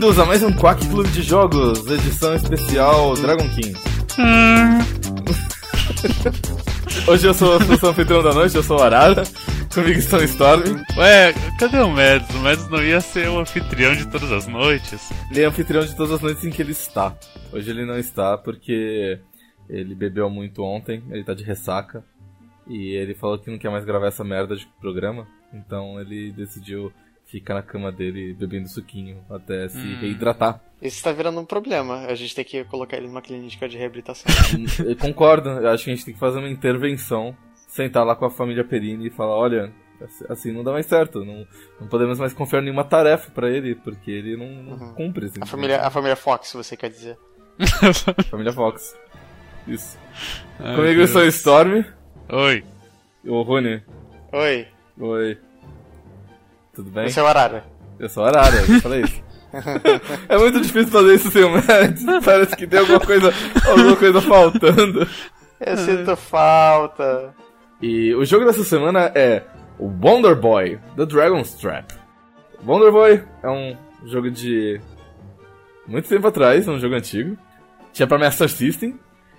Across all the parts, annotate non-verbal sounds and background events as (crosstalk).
Bem-vindos a mais um Quack Clube de Jogos, edição especial Dragon King. Hoje eu sou, o seu anfitrião da noite, eu sou o Arara. Comigo estão o Storm. Ué, cadê o Mads? O Mads não ia ser o anfitrião de todas as noites? Ele é anfitrião de todas as noites em que ele está. Hoje ele não está porque ele bebeu muito ontem, ele tá de ressaca. E ele falou que não quer mais gravar essa merda de programa. Então ele decidiu ficar na cama dele bebendo suquinho até se Hum. reidratar. Isso tá virando um problema. A gente tem que colocar ele numa clínica de reabilitação. Eu concordo, eu acho que a gente tem que fazer uma intervenção, sentar lá com a família Perini e falar, olha, assim não dá mais certo, não, não podemos mais confiar nenhuma tarefa pra ele, porque ele não, Uhum. cumpre. Assim, A família, a família Fox, você quer dizer. (laughs) família Fox. Isso. Ai, Comigo eu sou o Storm, Oi. o Rune. Oi, Oi. Tudo bem? você é o Arara. Eu sou Arara, eu falei isso. (laughs) é muito difícil fazer isso sem o Mads. Parece que tem alguma coisa, alguma coisa faltando. Eu sinto falta. E o jogo dessa semana é o Wonder Boy, The Dragon's Trap. Wonder Boy é um jogo de muito tempo atrás, um jogo antigo. Tinha pra Master System.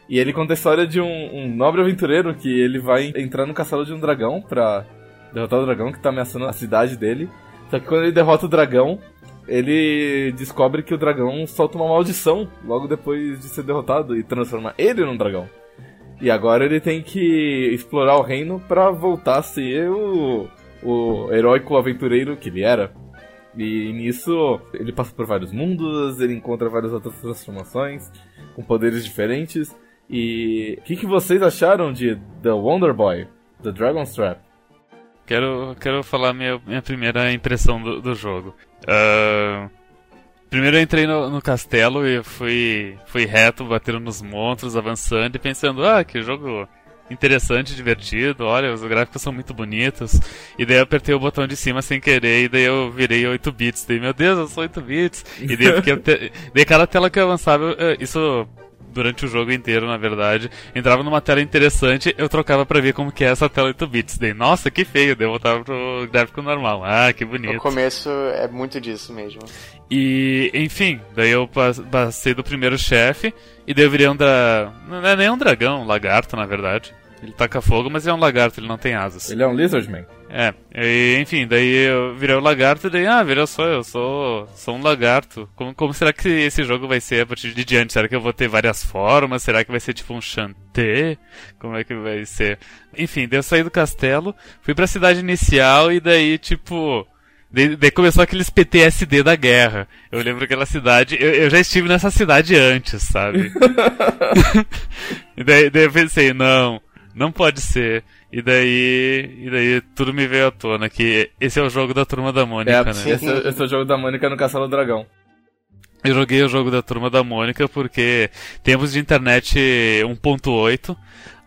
E ele conta a história de um, um nobre aventureiro que ele vai entrar no castelo de um dragão pra derrotar o dragão que tá ameaçando a cidade dele. Só que quando ele derrota o dragão, ele descobre que o dragão solta uma maldição logo depois de ser derrotado e transforma ele num dragão. E agora ele tem que explorar o reino pra voltar a ser o, o heróico aventureiro que ele era. E nisso ele passa por vários mundos, ele encontra várias outras transformações com poderes diferentes. E o que, que vocês acharam de The Wonder Boy, The Dragon's Trap? Quero, quero falar minha, minha primeira impressão do, do jogo. Ah, primeiro eu entrei no, no castelo e fui, fui reto, batendo nos monstros, avançando e pensando, ah, que jogo interessante, divertido, olha, os gráficos são muito bonitos. E daí eu apertei o botão de cima sem querer e daí eu virei 8 bits. Daí, meu Deus, eu sou 8 bits. E daí eu fiquei (laughs) daí cada tela que eu avançava, isso durante o jogo inteiro, na verdade, entrava numa tela interessante, eu trocava pra ver como que é essa tela 8 bits. Daí, nossa, que feio, daí eu voltava pro gráfico normal. Ah, que No bonito. começo é muito disso mesmo. E, enfim, daí eu pas- passei do primeiro chefe, e daí eu virei um da. Não é nem um dragão, um lagarto, na verdade. Ele taca fogo, mas é um lagarto, ele não tem asas. Ele é um Lizardman. É, e, enfim, daí eu virei o lagarto e daí, ah, virou só, eu sou, sou um lagarto. Como, como será que esse jogo vai ser a partir de diante? Será que eu vou ter várias formas? Será que vai ser tipo um chanté? Como é que vai ser? Enfim, daí eu saí do castelo, fui pra cidade inicial e daí, tipo. Daí, daí começou aqueles PTSD da guerra. Eu lembro aquela cidade. Eu, eu já estive nessa cidade antes, sabe? (laughs) (laughs) e daí, daí eu pensei, não, não pode ser. E daí, e daí tudo me veio à tona que esse é o jogo da turma da Mônica, É, né? esse, é- esse é o jogo da Mônica no Castelo do Dragão. Eu joguei o jogo da turma da Mônica porque tempos de internet 1.8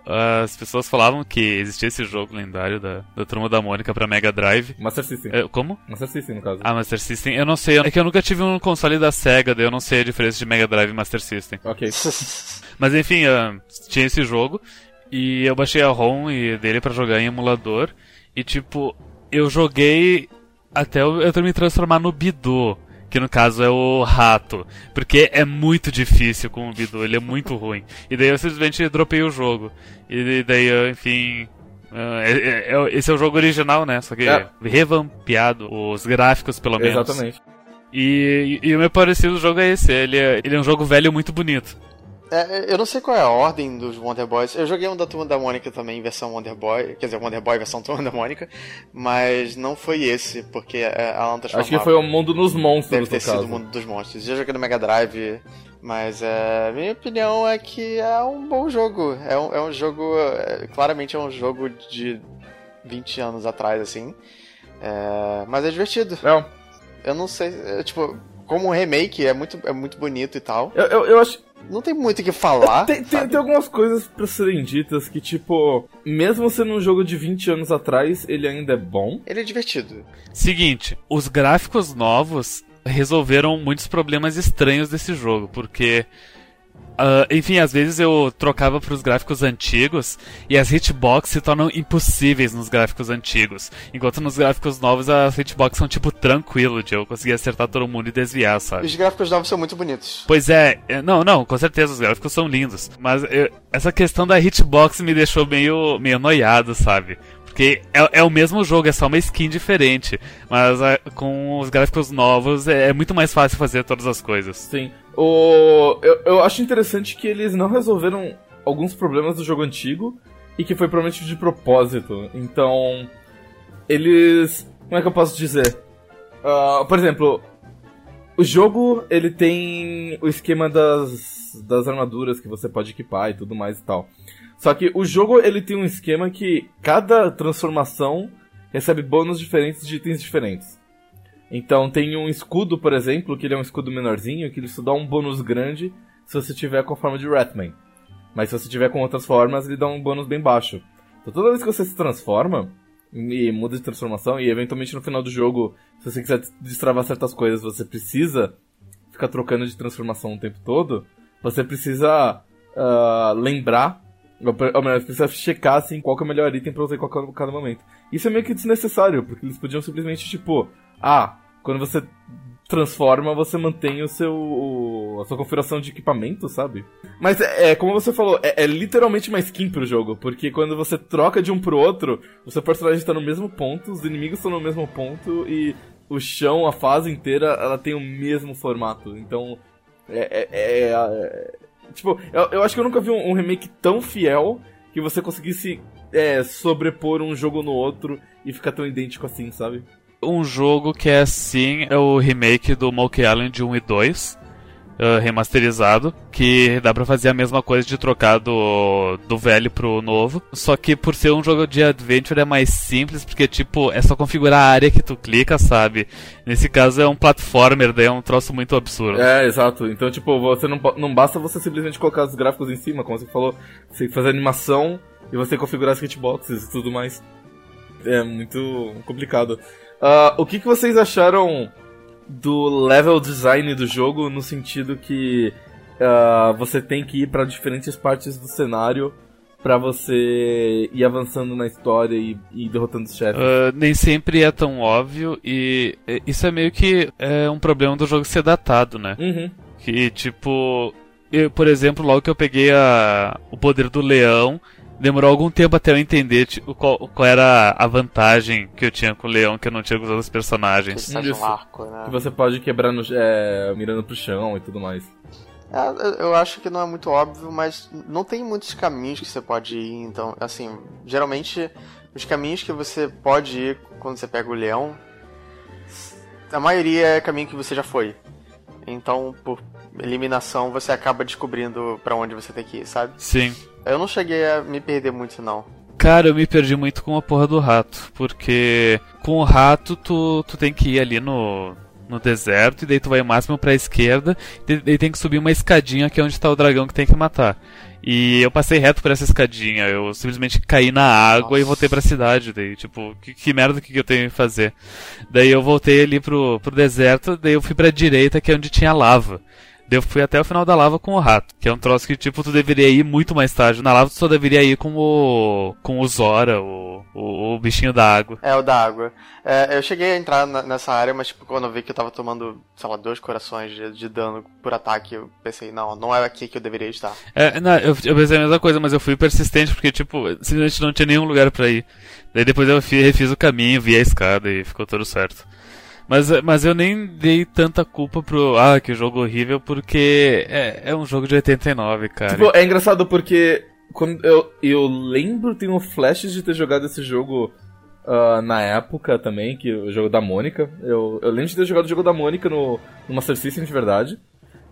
as pessoas falavam que existia esse jogo lendário da, da turma da Mônica pra Mega Drive. Master System. É, como? Master System, no caso. Ah, Master System, eu não sei. É que eu nunca tive um console da Sega, daí eu não sei a diferença de Mega Drive e Master System. Ok. (laughs) Mas enfim, ah, tinha esse jogo e eu baixei a ROM dele pra jogar em emulador e tipo, eu joguei até eu, eu me transformar no Bidu, que no caso é o rato, porque é muito difícil com o Bidu, ele é muito (laughs) ruim. E daí eu simplesmente dropei o jogo. E daí, eu, enfim, ah, é- é- é- esse é o jogo original, né? Só que É. revampiado, os gráficos pelo menos. Exatamente. E, e, e o meu parecido do jogo é esse, ele é, ele é um jogo velho muito bonito. É, eu não sei qual é a ordem dos Wonder Boys. Eu joguei um da Turma da Mônica também, versão Wonder Boy. Quer dizer, Wonder Boy versão (laughs) Turma da Mônica. Mas não foi esse, porque é, ela não transformava. Acho que foi o mundo nos monstros, Deve ter sido o Mundo dos Monstros. Eu joguei no Mega Drive, mas é, minha opinião é que é um bom jogo. É um, é um jogo. é, claramente é um jogo de 20 anos atrás, assim. É, mas é divertido. É, Eu não sei. é, tipo, como um remake, é muito, é muito bonito e tal. eu, eu, eu acho. Não tem muito o que falar. Tem, tem, tem algumas coisas pra serem ditas que, tipo, mesmo sendo um jogo de 20 anos atrás, ele ainda é bom. Ele é divertido. Seguinte, os gráficos novos resolveram muitos problemas estranhos desse jogo, porque Uh, enfim, às vezes eu trocava para os gráficos antigos e as hitbox se tornam impossíveis nos gráficos antigos. Enquanto nos gráficos novos as hitbox são tipo tranquilo de eu conseguir acertar todo mundo e desviar, sabe? Os gráficos novos são muito bonitos. Pois é, é não, não, com certeza os gráficos são lindos. Mas eu, essa questão da hitbox me deixou meio, meio noiado, sabe? Porque é, é, o mesmo jogo, é só uma skin diferente. Mas é, com os gráficos novos é, é, muito mais fácil fazer todas as coisas. Sim. O, eu, eu acho interessante que eles não resolveram alguns problemas do jogo antigo e que foi provavelmente de propósito. Então, eles. Como é que eu posso dizer? Uh, por exemplo, o jogo ele tem o esquema das, das armaduras que você pode equipar e tudo mais e tal. Só que o jogo ele tem um esquema que cada transformação recebe bônus diferentes de itens diferentes. Então tem um escudo, por exemplo, que ele é um escudo menorzinho, que ele só dá um bônus grande se você tiver com a forma de Ratman. Mas se você tiver com outras formas, ele dá um bônus bem baixo. Então toda vez que você se transforma, e muda de transformação, e eventualmente no final do jogo, se você quiser destravar certas coisas, você precisa ficar trocando de transformação o tempo todo, você precisa uh, lembrar ou melhor, você precisa checar assim, qual é o melhor item pra usar em cada momento. Isso é meio que desnecessário, porque eles podiam simplesmente, tipo, ah, quando você transforma, você mantém o seu. O, a sua configuração de equipamento, sabe? Mas é, é como você falou, é, é, literalmente uma skin pro jogo, porque quando você troca de um pro outro, o seu personagem tá no mesmo ponto, os inimigos estão no mesmo ponto e o chão, a fase inteira, ela tem o mesmo formato. Então. é, é, é, é Tipo, eu, eu acho que eu nunca vi um, um remake tão fiel que você conseguisse é, sobrepor um jogo no outro e ficar tão idêntico assim, sabe? Um jogo que é assim é o remake do Monkey Island 1 e 2 uh, remasterizado, que dá pra fazer a mesma coisa de trocar do, do velho pro novo. Só que por ser um jogo de adventure é mais simples, porque tipo, é só configurar a área que tu clica, sabe? Nesse caso é um platformer, daí é um troço muito absurdo. É, exato. Então, tipo, você não, não basta você simplesmente colocar os gráficos em cima, como você falou, você tem que fazer animação e você configurar as hitboxes e tudo mais. É muito complicado. Uh, o que, que vocês acharam do level design do jogo no sentido que uh, você tem que ir para diferentes partes do cenário para você ir avançando na história e, e derrotando os chefes. Uh, nem sempre é tão óbvio e isso é meio que é um problema do jogo ser datado, né? Uhum. Que tipo, eu, por exemplo, logo que eu peguei a, o poder do leão, demorou algum tempo até eu entender tipo, qual, qual, era a vantagem que eu tinha com o leão que eu não tinha com os outros personagens. Que, um arco, né? que você pode quebrar no, é, mirando pro chão e tudo mais. É, eu acho que não é muito óbvio, mas não tem muitos caminhos que você pode ir. Então, assim, geralmente os caminhos que você pode ir quando você pega o leão, a maioria é caminho que você já foi. Então, por eliminação, você acaba descobrindo para onde você tem que ir, sabe? Sim. Eu não cheguei a me perder muito, não. Cara, eu me perdi muito com a porra do rato, porque com o rato tu, tu tem que ir ali no, no deserto, e daí tu vai o máximo pra esquerda, e daí tem que subir uma escadinha que é onde tá o dragão que tem que matar. E eu passei reto por essa escadinha, eu simplesmente caí na água Nossa. e voltei pra cidade. Daí, tipo, que, que merda que, que eu tenho que fazer? Daí eu voltei ali pro, pro deserto, daí eu fui pra direita, que é onde tinha lava. Eu fui até o final da lava com o rato, que é um troço que, tipo, tu deveria ir muito mais tarde. Na lava tu só deveria ir com o. com o Zora, o, o, o bichinho da água. É, o da água. É, eu cheguei a entrar na, nessa área, mas, tipo, quando eu vi que eu tava tomando, sei lá, dois corações de, de dano por ataque, eu pensei, não, não é aqui que eu deveria estar. É, não, eu, eu pensei a mesma coisa, mas eu fui persistente porque, tipo, simplesmente não tinha nenhum lugar para ir. Daí depois eu refiz o caminho, vi a escada e ficou tudo certo. Mas, mas eu nem dei tanta culpa pro. Ah, que jogo horrível, porque é, é um jogo de 89, cara. Tipo, é engraçado porque. Quando eu, eu lembro, tenho flashes de ter jogado esse jogo uh, na época também, que o jogo da Mônica. Eu, eu lembro de ter jogado o jogo da Mônica no, no Master System de verdade.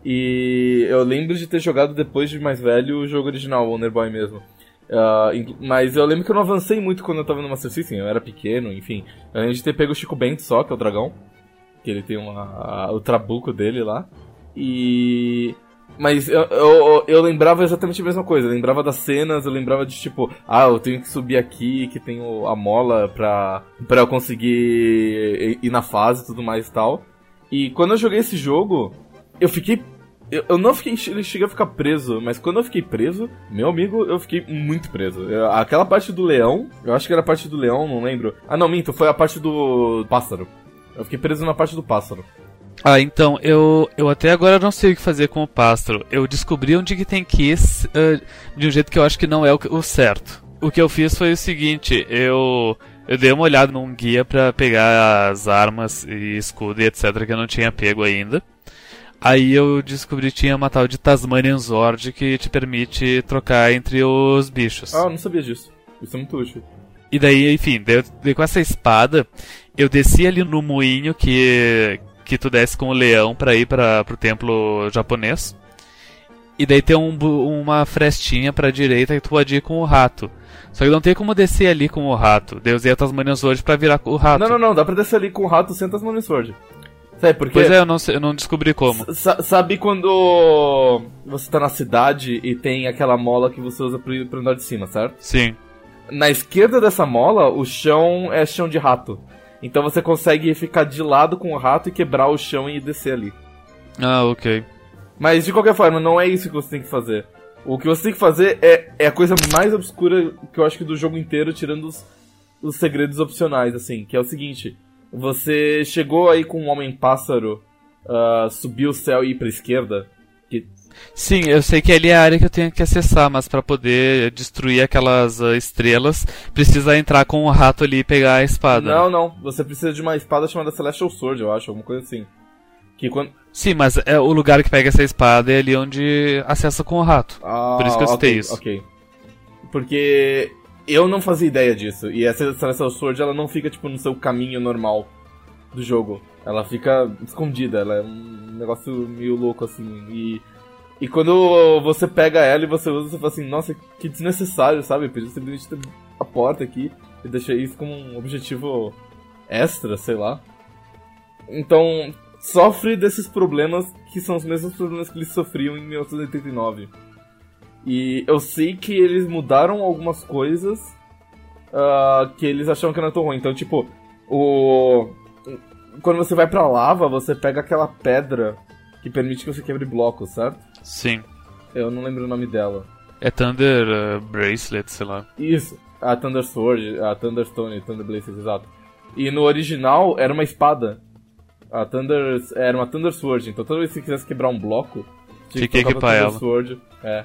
E eu lembro de ter jogado depois de mais velho o jogo original, Wonder Boy mesmo. Uh, mas eu lembro que eu não avancei muito quando eu tava no Master System, eu era pequeno, enfim. Lembro de ter pego o Chico Bento só, que é o dragão. Que ele tem uma, a, o trabuco dele lá. E. Mas eu, eu, eu, lembrava exatamente a mesma coisa. Eu lembrava das cenas, eu lembrava de tipo, ah, eu tenho que subir aqui, que tem a mola pra, pra eu conseguir ir na fase e tudo mais e tal. E quando eu joguei esse jogo, eu fiquei Eu, eu não fiquei. Ele cheguei a ficar preso, mas quando eu fiquei preso, meu amigo, eu fiquei muito preso. Eu- aquela parte do leão, eu acho que era a parte do leão, não lembro. Ah, não, minto, foi a parte do pássaro. Eu fiquei preso na parte do pássaro. Ah, então, eu, eu até agora não sei o que fazer com o pássaro. Eu descobri onde que tem que ir eh, de um jeito que eu acho que não é o, o certo. O que eu fiz foi o seguinte, eu, eu dei uma olhada num guia pra pegar as armas e escudo e etc que eu não tinha pego ainda. Aí eu descobri que tinha uma tal de Tasmanian Zord que te permite trocar entre os bichos. Ah, eu não sabia disso. Isso é muito útil. E daí, enfim, daí, daí com essa espada, eu desci ali no moinho que, que tu desce com o leão pra ir para pro templo japonês. E daí tem um, uma frestinha pra direita que tu pode ir com o rato. Só que não tem como descer ali com o rato. Eu usei a Tasmanian Sword pra virar o rato. Não, não, não, dá pra descer ali com o rato sem Tasmanian Sword. Sabe por quê? Pois é, eu não, sei- eu não descobri como. Sa- sabe quando você tá na cidade e tem aquela mola que você usa pra, ir- pra andar de cima, certo? Sim. Na esquerda dessa mola, o chão é chão de rato. Então você consegue ficar de lado com o rato e quebrar o chão e descer ali. Ah, ok. Mas de qualquer forma, não é isso que você tem que fazer. O que você tem que fazer é, é a coisa mais obscura que eu acho que do jogo inteiro, tirando os, os segredos opcionais, assim, que é o seguinte. Você chegou aí com um homem-pássaro, ah, subiu o céu e ir pra esquerda. Que, Sim, eu sei que ali é a área que eu tenho que acessar, mas pra poder destruir aquelas ah, estrelas, precisa entrar com o rato ali e pegar a espada. não, não. Você precisa de uma espada chamada Celestial Sword, eu acho, alguma coisa assim. Que quando. Sim, mas é o lugar que pega essa espada é ali onde acessa com o rato. Ah, Por isso que eu citei isso. Ok. Porque eu não fazia ideia disso. E essa Celestial Sword, ela não fica, tipo, no seu caminho normal do jogo. Ela fica escondida, ela é um negócio meio louco, assim. E, e quando você pega ela e você usa, você fala assim, nossa, que desnecessário, sabe? Eu podia simplesmente ter a porta aqui e deixar isso como um objetivo extra, sei lá. Então, sofre desses problemas que são os mesmos problemas que eles sofriam em 1989. E eu sei que eles mudaram algumas coisas ah, que eles acharam que não era tão ruim. Então, tipo, o. Quando você vai pra lava, você pega aquela pedra que permite que você quebre blocos, certo? Sim. Eu não lembro o nome dela. É Thunder ah, Bracelet, sei lá. Isso, a Thunder Sword, a Thunderstone, Thunder Blazes, exato. E no original era uma espada. A Thunder. Era uma Thunder Sword, então toda vez que você quisesse quebrar um bloco, Tinha que pra equipar Thunder ela. Sword. É.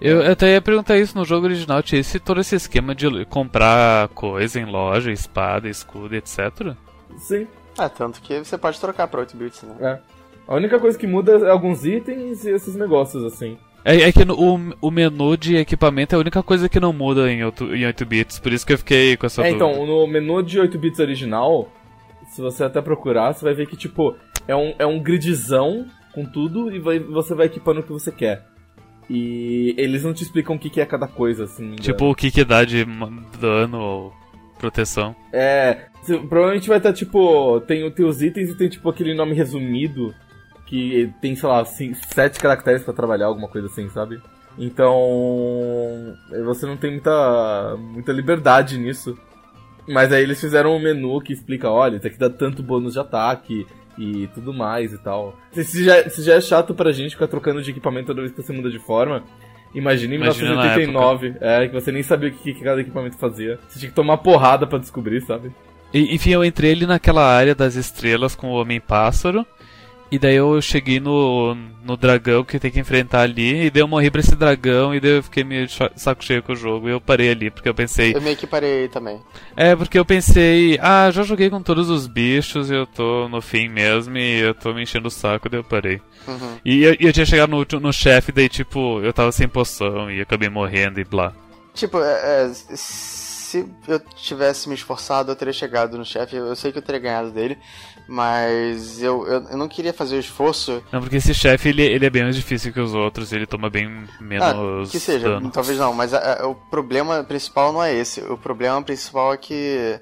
Eu eu até ia perguntar isso no jogo original, tinha esse, todo esse esquema de comprar coisa em loja, espada, escudo, etc. Sim, É, tanto que você pode trocar pra 8 bits, né? é. A única coisa que muda é alguns itens e esses negócios, assim. É, é que no- o, o menu de equipamento é a única coisa que não muda em 8, em 8 bits, por isso que eu fiquei com essa É, dúvida. então, no menu de 8 bits original, se você até procurar, você vai ver que, tipo, é um, é um gridzão com tudo e vai- você vai equipando o que você quer. E eles não te explicam o que, que é cada coisa, assim. Tipo, o que que dá de dano ou proteção. É, provavelmente vai estar, tipo, tem, tem os itens e tem, tipo, aquele nome resumido que tem, sei lá, assim, sete caracteres pra trabalhar, alguma coisa assim, sabe? Então, você não tem muita, muita liberdade nisso. Mas aí eles fizeram um menu que explica, olha, isso aqui dá tanto bônus de ataque e tudo mais e tal. Se, já, se já é chato pra gente ficar trocando de equipamento toda vez que você muda de forma, imagine em Imagina na 1989, é, que você nem sabia o que, que cada equipamento fazia. Você tinha que tomar porrada pra descobrir, sabe? E, enfim, eu entrei ali naquela área das estrelas com o Homem-Pássaro. E daí eu cheguei no, no dragão que tem que enfrentar ali. E daí eu morri pra esse dragão. E daí eu fiquei meio saco cheio com o jogo. E eu parei ali, porque eu pensei. Eu meio que parei também. É, porque eu pensei. Ah, já joguei com todos os bichos. E eu tô no fim mesmo. E eu tô me enchendo o saco. Daí eu parei. Uhum. E eu, eu tinha chegado no, no chefe. Daí, tipo, eu tava sem poção. E acabei morrendo e blá. Tipo, é, é, se eu tivesse me esforçado, eu teria chegado no chefe. Eu sei que eu teria ganhado dele, mas eu, eu, eu não queria fazer o esforço. Não, porque esse chefe ele, ele é bem mais difícil que os outros. Ele toma bem menos. Ah, que seja, dano. talvez não, mas a- a- o problema principal não é esse. O problema principal é que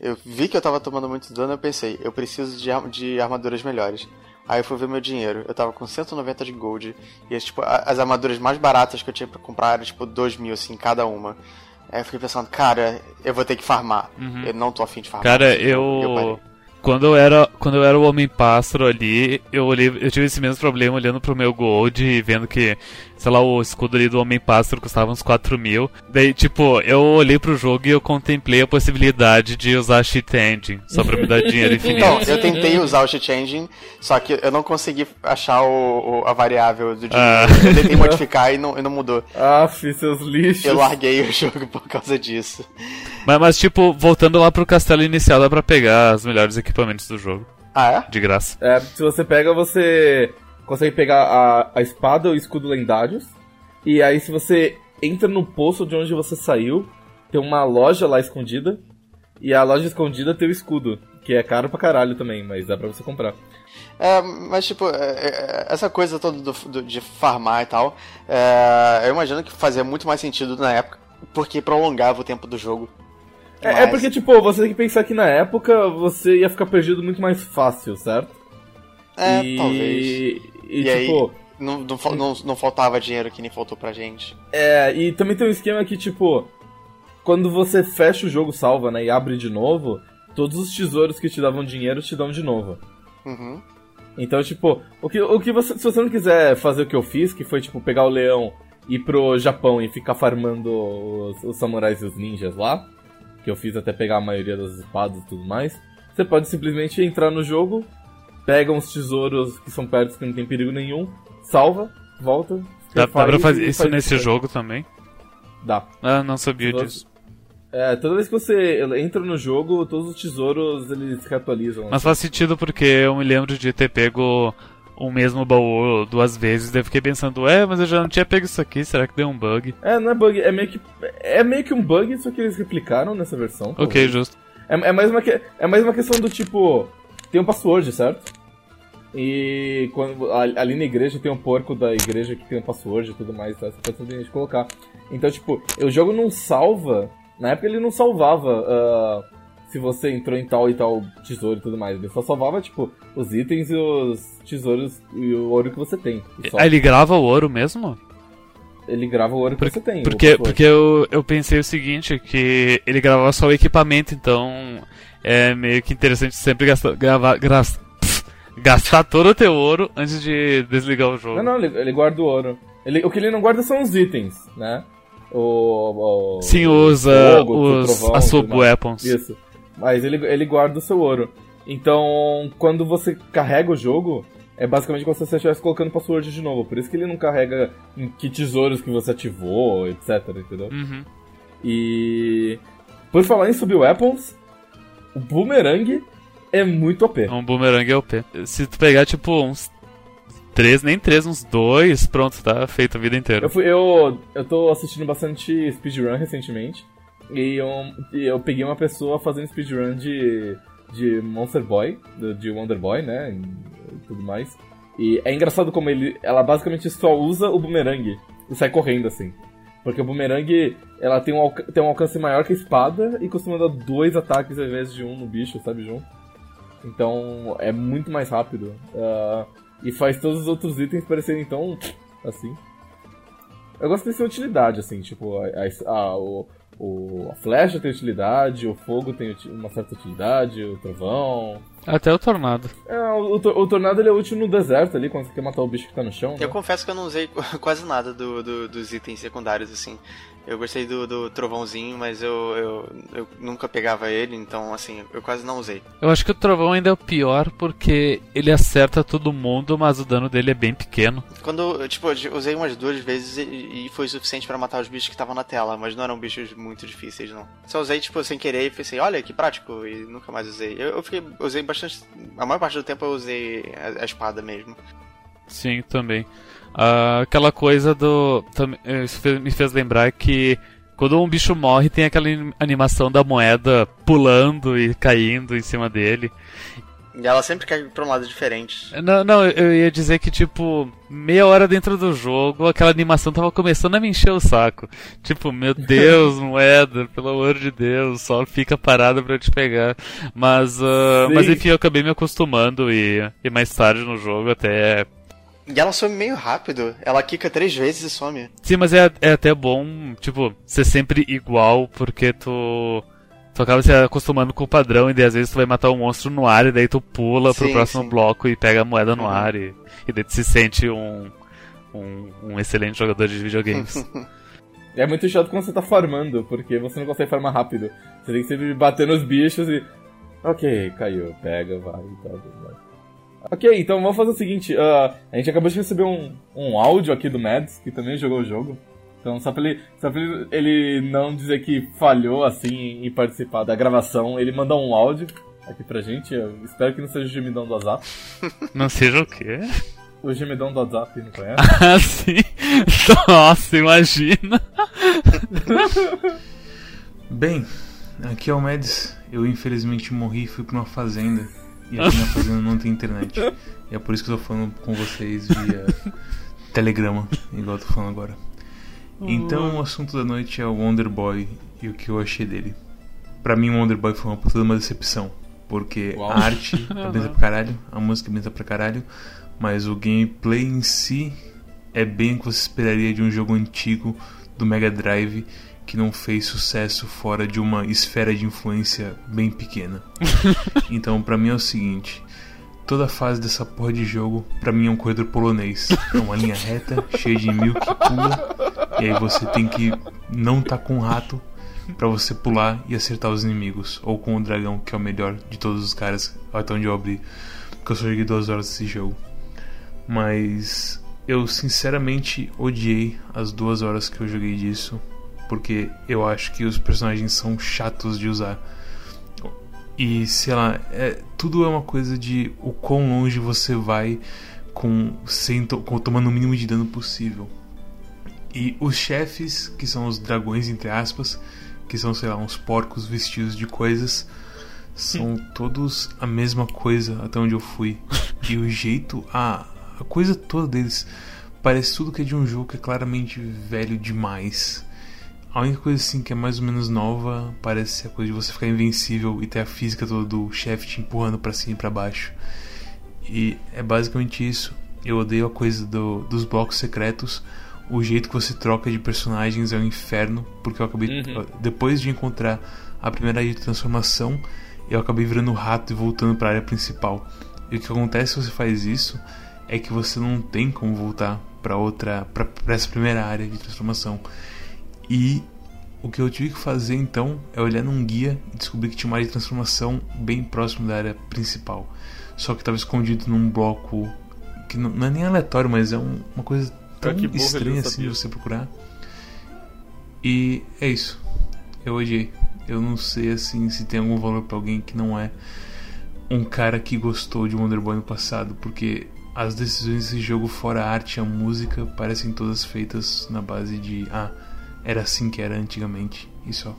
eu vi que eu tava tomando muito dano eu pensei, eu preciso de, de armaduras melhores. Aí eu fui ver meu dinheiro, eu tava com 190 de gold, e as, tipo, as armaduras mais baratas que eu tinha pra comprar eram tipo 2 mil, assim, cada uma. Aí eu fiquei pensando, cara, eu vou ter que farmar. Uhum. Eu não tô afim de farmar. Cara, assim, eu. Quando eu era, quando eu era o Homem-Pássaro ali, eu olhei, eu tive esse mesmo problema olhando pro meu Gold e vendo que, sei lá, o escudo ali do Homem-Pássaro custava uns 4 mil. Daí, tipo, eu olhei pro jogo e eu contemplei a possibilidade de usar Cheat Engine, só pra me dar dinheiro (laughs) infinito. Então, eu tentei usar o Cheat Engine, só que eu não consegui achar o, o- a variável do dinheiro. Ah. Eu tentei modificar e não, e não mudou. Ah, fiz seus lixos. Eu larguei o (laughs) jogo por causa disso. Mas, mas, tipo, voltando lá pro castelo inicial, dá pra pegar os melhores equipamentos do jogo, Ah, é? de graça. É, se você pega, você consegue pegar a, a espada e o escudo lendários. E aí, se você entra no poço de onde você saiu, tem uma loja lá escondida. E a loja escondida tem o escudo, que é caro pra caralho também, mas dá pra você comprar. É, mas tipo, é, é, essa coisa toda do, do- de farmar e tal, é, eu imagino que fazia muito mais sentido na época, porque prolongava o tempo do jogo. É, é Mas- porque, tipo, você tem que pensar que na época você ia ficar perdido muito mais fácil, certo? É, e... talvez. E, E aí- tipo, Não, não, fa- não, não faltava dinheiro que nem faltou pra gente. É, e também tem um esquema que, tipo, quando você fecha o jogo, salva, né, e abre de novo, todos os tesouros que te davam dinheiro te dão de novo. Uhum. Então, tipo, o que, o que você, se você não quiser fazer o que eu fiz, que foi, tipo, pegar o leão, ir pro Japão e ficar farmando os, os samurais e os ninjas lá, que eu fiz até pegar a maioria das espadas e tudo mais, você pode simplesmente entrar no jogo, pega uns tesouros que são perto que não tem perigo nenhum, salva, volta. Dá, dá pra fazer isso faz nesse jogo também? Dá. Ah, não sabia Todos- disso. É, toda vez que você entra no jogo, todos os tesouros eles se atualizam. Mas faz sentido porque eu me lembro de ter pego o mesmo baú duas vezes, daí eu fiquei pensando, é, mas eu já não tinha pego isso aqui, será que deu um bug? É, não é bug, é meio que é meio que um bug, só que eles replicaram nessa versão. Ok, talvez. justo. É, é mais uma que- é mais uma questão do tipo, tem um password, certo? E quando ali na igreja tem um porco da igreja que tem um password e tudo mais, tá? Você pode colocar. Então, tipo, o jogo não salva. Na época ele não salvava ah, se você entrou em tal e tal tesouro e tudo mais. Ele só salvava, tipo, os itens e os tesouros e o ouro que você tem. Só. Ah, ele grava o ouro mesmo? Ele grava o ouro que Por- você tem. Porque, porque eu, eu pensei o seguinte, que ele gravava só o equipamento, então é meio que interessante sempre gastar, gravar, gastar todo o teu ouro antes de desligar o jogo. Não, não, ele, ele guarda o ouro. Ele, o que ele não guarda são os itens, né? O. o Sim, usa fogo, o os, trovão, as sub-weapons. Isso. Mas ele, ele guarda o seu ouro. Então, quando você carrega o jogo, é basicamente como se você estivesse colocando password de novo. Por isso que ele não carrega em que tesouros que você ativou, etc, entendeu? Uhum. E. Por falar em sub-weapons, o boomerang é muito OP. Um boomerang é OP. Se tu pegar, tipo, uns três, nem três, uns dois, pronto, tá feito a vida inteira. Eu, fui, eu, eu tô assistindo bastante speedrun recentemente. E eu, eu peguei uma pessoa fazendo speedrun de, de Monster Boy, de Wonder Boy, né? E, tudo mais. E é engraçado como ele, ela basicamente só usa o boomerang e sai correndo assim. Porque o boomerang, ela tem um, tem um alcance maior que a espada e costuma dar dois ataques ao invés de um no bicho, sabe, junto. Então é muito mais rápido. Ah, e faz todos os outros itens parecerem tão assim. Eu gosto dessa utilidade, assim, tipo, a, a, a- o, o- a flecha tem utilidade, o fogo tem uma certa utilidade, o trovão. Até o tornado. É, o, o, o tornado ele é útil no deserto ali, quando você quer matar o bicho que tá no chão. Eu né? confesso que eu não usei (laughs) quase nada do, do- dos itens secundários, assim. Eu gostei do, do trovãozinho, mas eu, eu, eu nunca pegava ele, então, assim, eu quase não usei. Eu acho que o trovão ainda é o pior porque ele acerta todo mundo, mas o dano dele é bem pequeno. Quando, eu, tipo, eu usei umas duas vezes e, e foi suficiente pra matar os bichos que estavam na tela, mas não eram bichos muito difíceis, não. Só usei, tipo, sem querer e pensei, olha que prático, e nunca mais usei. Eu, eu fiquei, usei bastante. A maior parte do tempo eu usei a, a espada mesmo. Sim, também. Ah, aquela coisa do. eh, Isso me fez lembrar que quando um bicho morre, tem aquela anim- animação da moeda pulando e caindo em cima dele. E ela sempre cai pra um lado diferente. Não, não, eu ia dizer que, tipo, meia hora dentro do jogo, aquela animação tava começando a me encher o saco. Tipo, meu (laughs) Deus, moeda, pelo amor de Deus, só fica parada pra eu te pegar. Mas, Sim. mas enfim, eu acabei me acostumando e, e mais tarde no jogo até. E ela some meio rápido. Ela quica três vezes e some. Sim, mas é, é até bom, tipo, ser sempre igual, porque tu. tu acaba se acostumando com o padrão e daí às vezes tu vai matar um monstro no ar e daí tu pula pro Sim, próximo sim. bloco e pega a moeda no Uhum. ar e, e daí tu se sente um, um, um excelente jogador de videogames. (laughs) É muito chato quando você tá farmando, porque você não consegue farmar rápido. Você tem que sempre bater nos bichos e. Ok, caiu, pega, vai e tal. Ok, então vamos fazer o seguinte: ah, a gente acabou de receber um, um áudio aqui do Mads, que também jogou o jogo. Então, só pra, ele, só pra ele, ele não dizer que falhou assim em participar da gravação, ele mandou um áudio aqui pra gente. Eu espero que não seja o gemidão do WhatsApp. (laughs) Não seja o quê? O gemidão do WhatsApp, não conhece? (laughs) Ah, sim. Nossa, imagina. Bem, aqui é o Mads. Eu infelizmente morri e fui pra uma fazenda. E aqui na fazenda não tem internet. E é por isso que eu tô falando com vocês via (laughs) telegrama, igual eu tô falando agora. Então o assunto da noite é o Wonder Boy e o que eu achei dele. Pra mim, o Wonder Boy foi uma puta uma decepção. Porque Uau. a arte é (laughs) bonita pra caralho, a música é bonita pra caralho, mas o gameplay em si é bem o que você esperaria de um jogo antigo do Mega Drive que não fez sucesso fora de uma esfera de influência bem pequena. (laughs) então, pra mim é o seguinte: toda fase dessa porra de jogo, pra mim é um corredor polonês. É uma linha reta, cheia de mil que pula, e aí você tem que não tá com o rato pra você pular e acertar os inimigos, ou com o dragão, que é o melhor de todos os caras, até onde eu abri, porque eu só joguei duas horas desse jogo. Mas eu sinceramente odiei as duas horas que eu joguei disso, porque eu acho que os personagens são chatos de usar. E sei lá, é, tudo é uma coisa de o quão longe você vai com, sem com tomando o mínimo de dano possível. E os chefes, que são os dragões, entre aspas, que são, sei lá, uns porcos vestidos de coisas, são todos a mesma coisa até onde eu fui. E o jeito, a, a coisa toda deles parece tudo que é de um jogo que é claramente velho demais. A única coisa assim que é mais ou menos nova parece ser a coisa de você ficar invencível e ter a física toda do chefe te empurrando pra cima e pra baixo. E é basicamente isso. Eu odeio a coisa do- dos blocos secretos. O jeito que você troca de personagens é um inferno, porque eu acabei. Uhum. Depois de encontrar a primeira área de transformação, eu acabei virando rato e voltando pra área principal. E o que acontece se você faz isso é que você não tem como voltar pra outra. Pra essa primeira área de transformação. E o que eu tive que fazer então é olhar num guia e descobrir que tinha uma área de transformação bem próximo da área principal. Só que estava escondido num bloco que não, não é nem aleatório, mas é um- uma coisa tão Ah, ele estranha assim de você procurar. E é isso. Eu odiei. Eu não sei assim se tem algum valor pra alguém que não é um cara que gostou de Wonder Boy no passado, porque as decisões desse jogo, fora a arte e a música, parecem todas feitas na base de ah, era assim que era antigamente. E só.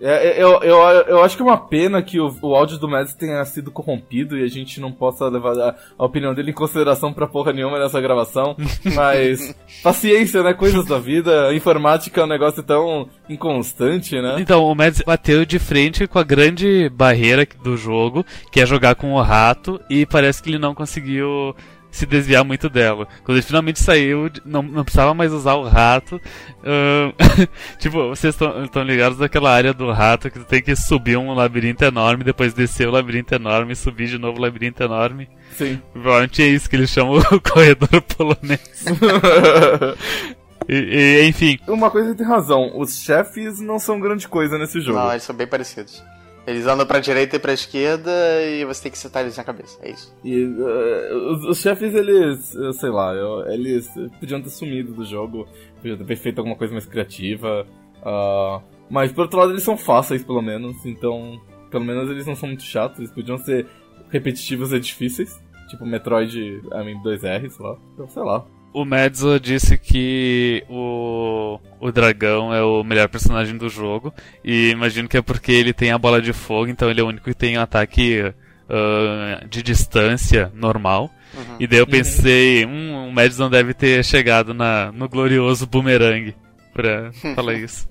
É, eu, eu, eu acho que é uma pena que o, o áudio do Mads tenha sido corrompido e a gente não possa levar a, a opinião dele em consideração pra porra nenhuma nessa gravação. (laughs) Mas, paciência, né? Coisas da vida. A informática é um negócio tão inconstante, né? Então, o Mads bateu de frente com a grande barreira do jogo, que é jogar com o rato, e parece que ele não conseguiu se desviar muito dela. Quando ele finalmente saiu, não, não precisava mais usar o rato. ahn, (laughs) tipo, vocês estão ligados daquela área do rato que tu tem que subir um labirinto enorme, depois descer o labirinto enorme, subir de novo o labirinto enorme. Sim. Provavelmente é isso que eles chamam (laughs) o corredor polonês. (laughs) E, e, enfim, Uma coisa tem razão, os chefes não são grande coisa nesse jogo. Não, eles são bem parecidos. Eles andam pra direita e pra esquerda e você tem que sentar eles na cabeça. É isso. E eh, os, chefes, eles, sei lá, eles podiam ter sumido do jogo, podiam ter feito alguma coisa mais criativa. ah, mas por outro lado, eles são fáceis, pelo menos, então, pelo menos eles não são muito chatos, eles podiam ser repetitivos e difíceis. Tipo Metroid I mean, 2R, sei lá. Então, sei lá. O Medzo disse que o, o dragão é o melhor personagem do jogo. E imagino que é porque ele tem a bola de fogo, então ele é o único que tem um ataque ah, de distância normal. Uhum. E daí eu pensei, hum, o Mads não deve ter chegado na, no glorioso boomerang pra (laughs) falar isso.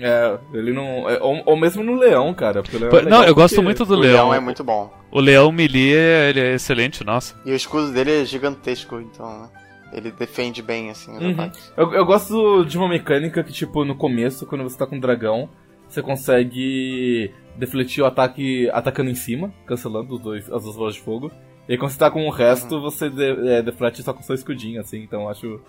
É, ele não. é, ou, ou mesmo no Leão, cara. porque o Leão é Pô, não, eu gosto porque- muito do o leão. leão é muito bom. O leão melee, ele é excelente, nossa. E o escudo dele é gigantesco, então né, ele defende bem, assim, os Uhum. ataques. Eu, eu gosto de uma mecânica que, tipo, no começo, quando você tá com o dragão, você consegue defletir o ataque atacando em cima, cancelando os dois, as duas bolas de fogo. E quando você tá com o resto, você de, é, deflete só com seu escudinho, assim, então eu acho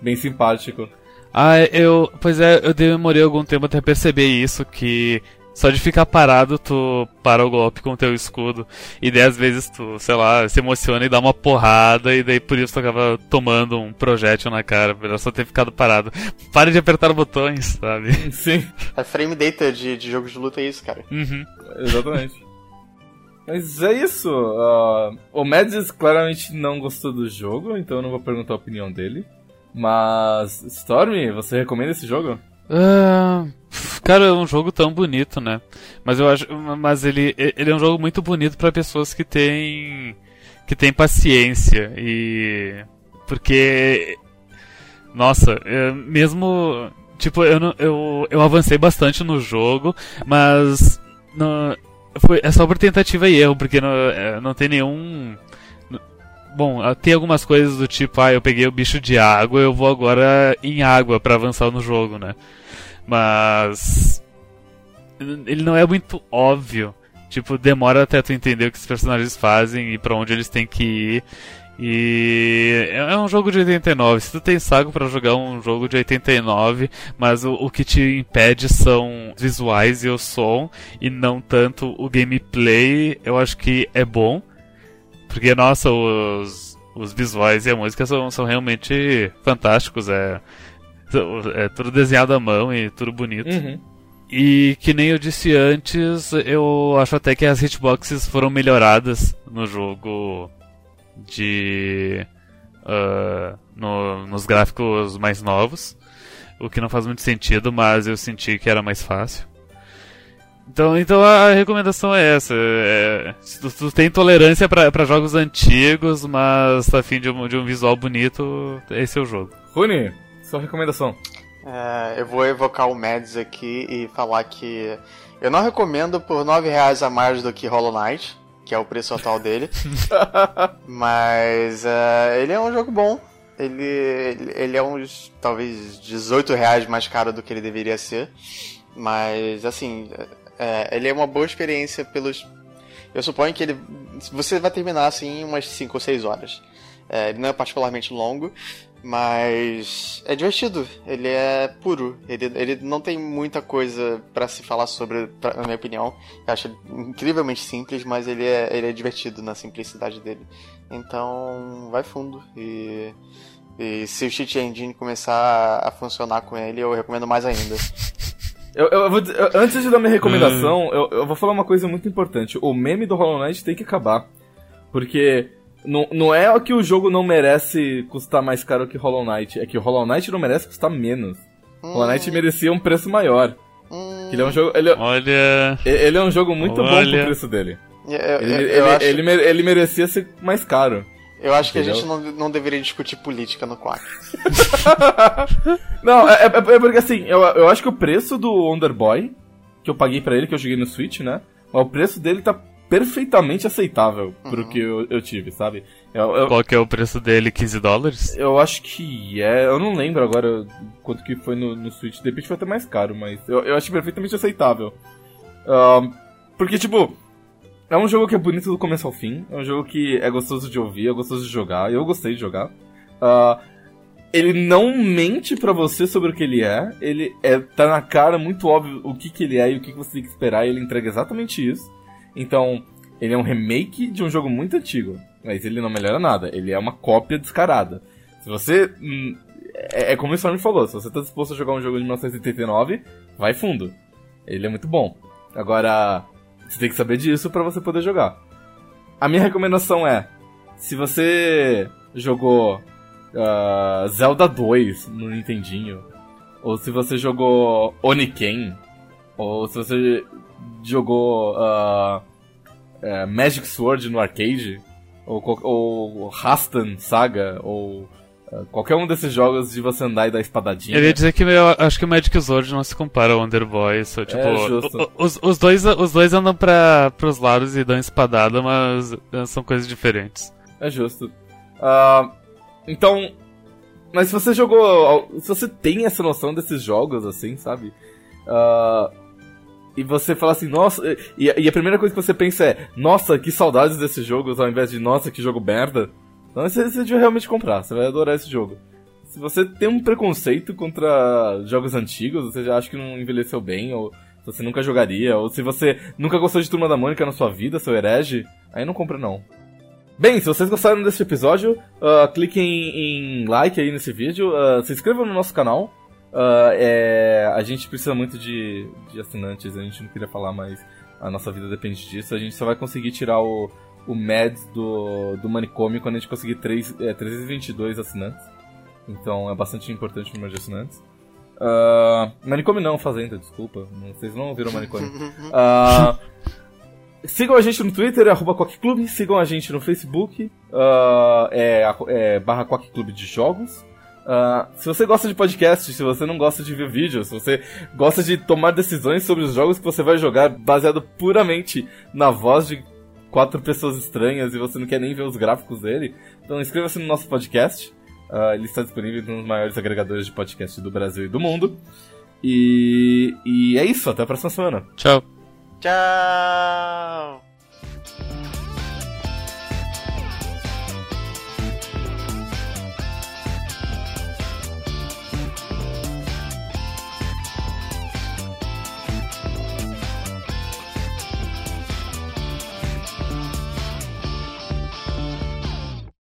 bem simpático. Ah, eu. Pois é, eu demorei algum tempo até perceber isso, que só de ficar parado, tu para o golpe com o teu escudo. E daí às vezes tu, sei lá, se emociona e dá uma porrada, e daí por isso tu acaba tomando um projétil na cara, melhor só ter ficado parado. Pare de apertar botões, sabe? (laughs) Sim. É frame data de, de jogos de luta é isso, cara. Uhum. Exatamente. Mas é isso. Uh, o Mads claramente não gostou do jogo, então eu não vou perguntar a opinião dele. Mas, Stormy, você recomenda esse jogo? Uh, cara, é um jogo tão bonito, né? Mas eu acho, mas ele, ele é um jogo muito bonito para pessoas que têm que têm paciência e porque nossa, é, mesmo tipo eu, eu eu avancei bastante no jogo, mas no, foi é só por tentativa e erro porque não, é, não tem nenhum Bom, tem algumas coisas do tipo, ah, eu peguei o bicho de água, eu vou agora em água para avançar no jogo, né? Mas. Ele não é muito óbvio. Tipo, demora até tu entender o que os personagens fazem e para onde eles têm que ir. E é um jogo de 89. Se tu tem saco para jogar um jogo de 89, mas o, o, que te impede são os visuais e o som, e não tanto o gameplay, eu acho que é bom. Porque, nossa, os, os visuais e a música são, são realmente fantásticos. É, é tudo desenhado à mão e tudo bonito. Uhum. E que nem eu disse antes, eu acho até que as hitboxes foram melhoradas no jogo de. Uh, no, nos gráficos mais novos. O que não faz muito sentido, mas eu senti que era mais fácil. Então, então a recomendação é essa. É, se tu, tu tem tolerância para jogos antigos, mas tá afim de um, de um visual bonito, esse é o jogo. Rune, sua recomendação. É, eu vou evocar o Mads aqui e falar que eu não recomendo por 9 reais a mais do que Hollow Knight, que é o preço atual dele. (laughs) mas é, ele é um jogo bom. Ele, ele é uns, talvez, 18 reais mais caro do que ele deveria ser. Mas, assim, é, ele é uma boa experiência pelos. Eu suponho que ele. Você vai terminar assim em umas 5 ou 6 horas. É, ele não é particularmente longo, mas é divertido. Ele é puro. Ele, ele não tem muita coisa para se falar sobre, pra, na minha opinião. Eu acho incrivelmente simples, mas ele é, ele é divertido na simplicidade dele. Então, vai fundo. E, e se o cheat engine começar a funcionar com ele, eu recomendo mais ainda. Eu, eu, vou, eu, antes de dar minha recomendação, eu, eu vou falar uma coisa muito importante. O meme do Hollow Knight tem que acabar. Porque não, não é que o jogo não merece custar mais caro que Hollow Knight, é que o Hollow Knight não merece custar menos. Hum. Hollow Knight merecia um preço maior. Hum. Ele é um jogo. Ele, Olha. Ele é um jogo muito Olha. bom pro preço dele. Eu, eu, Ele, eu ele, acho, ele, ele merecia ser mais caro. eu acho que a gente não, não deveria discutir política no Quack. (laughs) Não, é, é- é porque assim, eu, eu acho que o preço do Wonderboy, que eu paguei pra ele, que eu joguei no Switch, né? O preço dele tá perfeitamente aceitável pro que eu, eu tive, sabe? Eu, eu, Qual que é o preço dele? 15 dólares? eu acho que é. Eu não lembro agora quanto que foi no, no Switch. De repente foi até mais caro, mas eu, eu acho perfeitamente aceitável. Porque, tipo, é um jogo que é bonito do começo ao fim. É um jogo que é gostoso de ouvir, é gostoso de jogar. Eu gostei de jogar. Ah, ele não mente pra você sobre o que ele é. Ele é, tá na cara muito óbvio o que, que ele é e o que, que você tem que esperar. E ele entrega exatamente isso. Então, ele é um remake de um jogo muito antigo. Mas ele não melhora nada. Ele é uma cópia descarada. Se você. hum, É, é como o Storm falou: se você tá disposto a jogar um jogo de 1989, vai fundo. Ele é muito bom. Agora, você tem que saber disso pra você poder jogar. A minha recomendação é: se você jogou ah, Zelda 2 no Nintendinho, ou se você jogou Oniken, ou se você jogou ah, é, Magic Sword no arcade, ou, ou Rastan Saga, ou ah, qualquer um desses jogos de você andar e dar espadadinha. Eu ia dizer que eu acho que o Magic Sword não se compara ao Wonder Boy. Só, tipo, É, justo. os, os, dois, os dois andam pra, pros lados e dão espadada, mas eh, são coisas diferentes. É justo. Ah, então, mas se você jogou, se você tem essa noção desses jogos, assim, sabe? Ah, e você fala assim, nossa. E, e, a primeira coisa que você pensa é, nossa, que saudades desse jogo, ao invés de, nossa, que jogo merda. Então você, você realmente comprar, você vai adorar esse jogo. Se você tem um preconceito contra jogos antigos, você já acha que não envelheceu bem, ou você nunca jogaria, ou se você nunca gostou de Turma da Mônica na sua vida, seu herege, aí não compra não. Bem, se vocês gostaram desse episódio, uh, cliquem em like aí nesse vídeo, uh, se inscrevam no nosso canal. Uh, é, a gente precisa muito de, de assinantes, a gente não queria falar, mas a nossa vida depende disso. A gente só vai conseguir tirar o, o MEDS do, do manicômio quando a gente conseguir 3, é, 322 assinantes. Então é bastante importante o número de assinantes. Uh, manicômio não, Fazenda, desculpa. Vocês não ouviram manicômio. Uh, (laughs) sigam a gente no Twitter, arroba Club. Sigam a gente no Facebook, uh, é, é, barra Clube de Jogos. Uh, se você gosta de podcast, se você não gosta de ver vídeos, se você gosta de tomar decisões sobre os jogos que você vai jogar baseado puramente na voz de quatro pessoas estranhas e você não quer nem ver os gráficos dele, então inscreva-se no nosso podcast. Uh, ele está disponível nos maiores agregadores de podcast do Brasil e do mundo. E, e é isso, até a próxima semana. Tchau. Tchau.